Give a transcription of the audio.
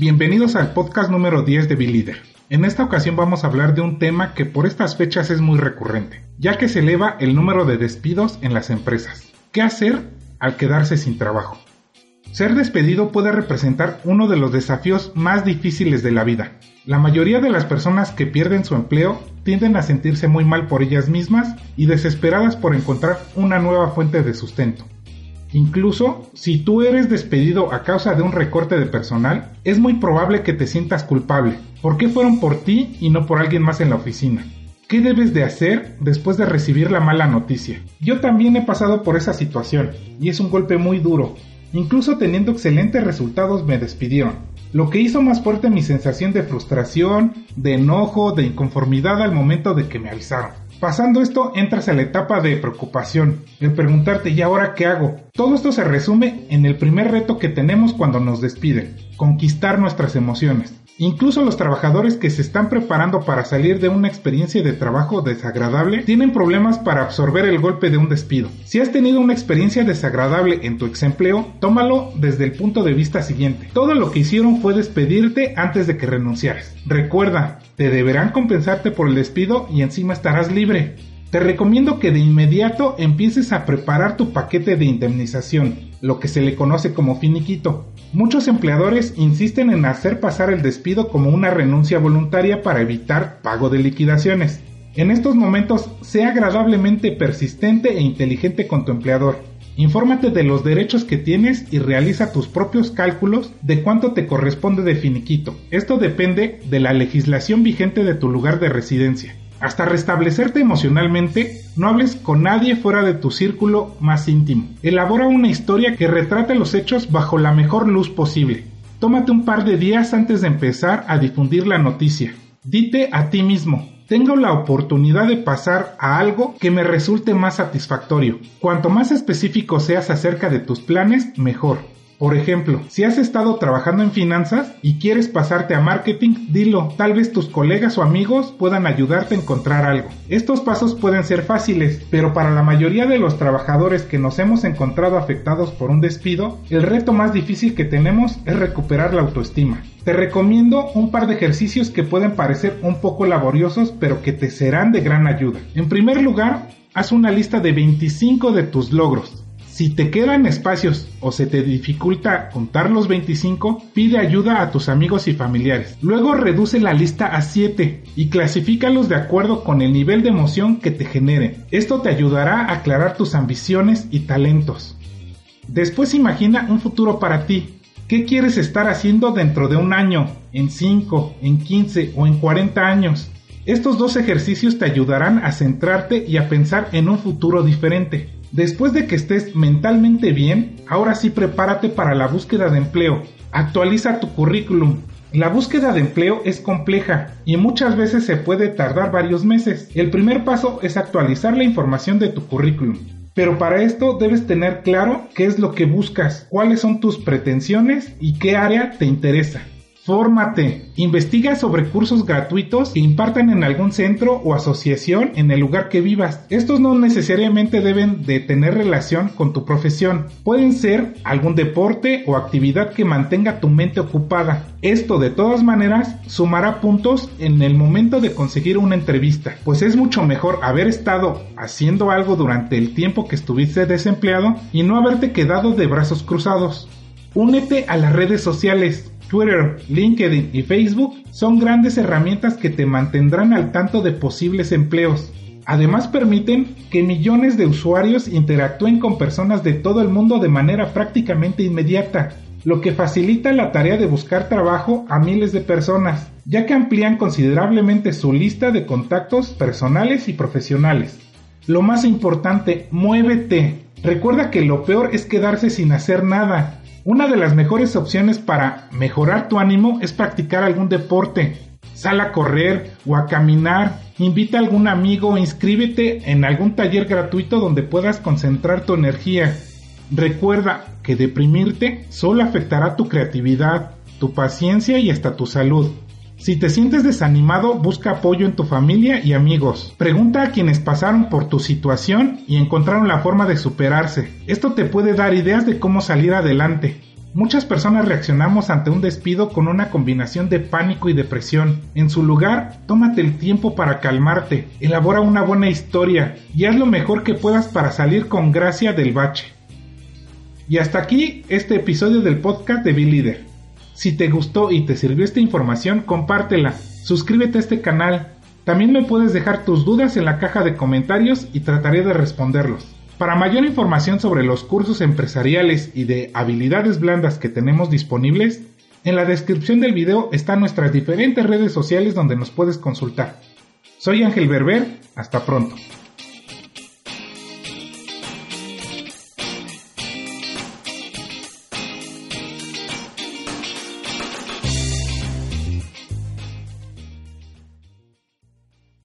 Bienvenidos al podcast número 10 de Leader. En esta ocasión vamos a hablar de un tema que por estas fechas es muy recurrente, ya que se eleva el número de despidos en las empresas. ¿Qué hacer al quedarse sin trabajo? Ser despedido puede representar uno de los desafíos más difíciles de la vida. La mayoría de las personas que pierden su empleo tienden a sentirse muy mal por ellas mismas y desesperadas por encontrar una nueva fuente de sustento. Incluso si tú eres despedido a causa de un recorte de personal, es muy probable que te sientas culpable. ¿Por qué fueron por ti y no por alguien más en la oficina? ¿Qué debes de hacer después de recibir la mala noticia? Yo también he pasado por esa situación y es un golpe muy duro. Incluso teniendo excelentes resultados me despidieron, lo que hizo más fuerte mi sensación de frustración, de enojo, de inconformidad al momento de que me avisaron. Pasando esto, entras a la etapa de preocupación, el preguntarte ¿y ahora qué hago? Todo esto se resume en el primer reto que tenemos cuando nos despiden, conquistar nuestras emociones. Incluso los trabajadores que se están preparando para salir de una experiencia de trabajo desagradable tienen problemas para absorber el golpe de un despido. Si has tenido una experiencia desagradable en tu exempleo, tómalo desde el punto de vista siguiente. Todo lo que hicieron fue despedirte antes de que renunciaras. Recuerda, te deberán compensarte por el despido y encima estarás libre. Te recomiendo que de inmediato empieces a preparar tu paquete de indemnización, lo que se le conoce como finiquito. Muchos empleadores insisten en hacer pasar el despido como una renuncia voluntaria para evitar pago de liquidaciones. En estos momentos, sea agradablemente persistente e inteligente con tu empleador. Infórmate de los derechos que tienes y realiza tus propios cálculos de cuánto te corresponde de finiquito. Esto depende de la legislación vigente de tu lugar de residencia. Hasta restablecerte emocionalmente, no hables con nadie fuera de tu círculo más íntimo. Elabora una historia que retrate los hechos bajo la mejor luz posible. Tómate un par de días antes de empezar a difundir la noticia. Dite a ti mismo, tengo la oportunidad de pasar a algo que me resulte más satisfactorio. Cuanto más específico seas acerca de tus planes, mejor. Por ejemplo, si has estado trabajando en finanzas y quieres pasarte a marketing, dilo, tal vez tus colegas o amigos puedan ayudarte a encontrar algo. Estos pasos pueden ser fáciles, pero para la mayoría de los trabajadores que nos hemos encontrado afectados por un despido, el reto más difícil que tenemos es recuperar la autoestima. Te recomiendo un par de ejercicios que pueden parecer un poco laboriosos, pero que te serán de gran ayuda. En primer lugar, haz una lista de 25 de tus logros. Si te quedan espacios o se te dificulta contar los 25, pide ayuda a tus amigos y familiares. Luego reduce la lista a 7 y clasifícalos de acuerdo con el nivel de emoción que te genere. Esto te ayudará a aclarar tus ambiciones y talentos. Después imagina un futuro para ti. ¿Qué quieres estar haciendo dentro de un año, en 5, en 15 o en 40 años? Estos dos ejercicios te ayudarán a centrarte y a pensar en un futuro diferente. Después de que estés mentalmente bien, ahora sí prepárate para la búsqueda de empleo. Actualiza tu currículum. La búsqueda de empleo es compleja y muchas veces se puede tardar varios meses. El primer paso es actualizar la información de tu currículum. Pero para esto debes tener claro qué es lo que buscas, cuáles son tus pretensiones y qué área te interesa. Fórmate. Investiga sobre cursos gratuitos que impartan en algún centro o asociación en el lugar que vivas. Estos no necesariamente deben de tener relación con tu profesión. Pueden ser algún deporte o actividad que mantenga tu mente ocupada. Esto de todas maneras sumará puntos en el momento de conseguir una entrevista, pues es mucho mejor haber estado haciendo algo durante el tiempo que estuviste desempleado y no haberte quedado de brazos cruzados. Únete a las redes sociales Twitter, LinkedIn y Facebook son grandes herramientas que te mantendrán al tanto de posibles empleos. Además permiten que millones de usuarios interactúen con personas de todo el mundo de manera prácticamente inmediata, lo que facilita la tarea de buscar trabajo a miles de personas, ya que amplían considerablemente su lista de contactos personales y profesionales. Lo más importante, muévete. Recuerda que lo peor es quedarse sin hacer nada. Una de las mejores opciones para mejorar tu ánimo es practicar algún deporte. Sal a correr o a caminar, invita a algún amigo o inscríbete en algún taller gratuito donde puedas concentrar tu energía. Recuerda que deprimirte solo afectará tu creatividad, tu paciencia y hasta tu salud. Si te sientes desanimado, busca apoyo en tu familia y amigos. Pregunta a quienes pasaron por tu situación y encontraron la forma de superarse. Esto te puede dar ideas de cómo salir adelante. Muchas personas reaccionamos ante un despido con una combinación de pánico y depresión. En su lugar, tómate el tiempo para calmarte, elabora una buena historia y haz lo mejor que puedas para salir con gracia del bache. Y hasta aquí este episodio del podcast de Be Leader. Si te gustó y te sirvió esta información, compártela, suscríbete a este canal. También me puedes dejar tus dudas en la caja de comentarios y trataré de responderlos. Para mayor información sobre los cursos empresariales y de habilidades blandas que tenemos disponibles, en la descripción del video están nuestras diferentes redes sociales donde nos puedes consultar. Soy Ángel Berber, hasta pronto.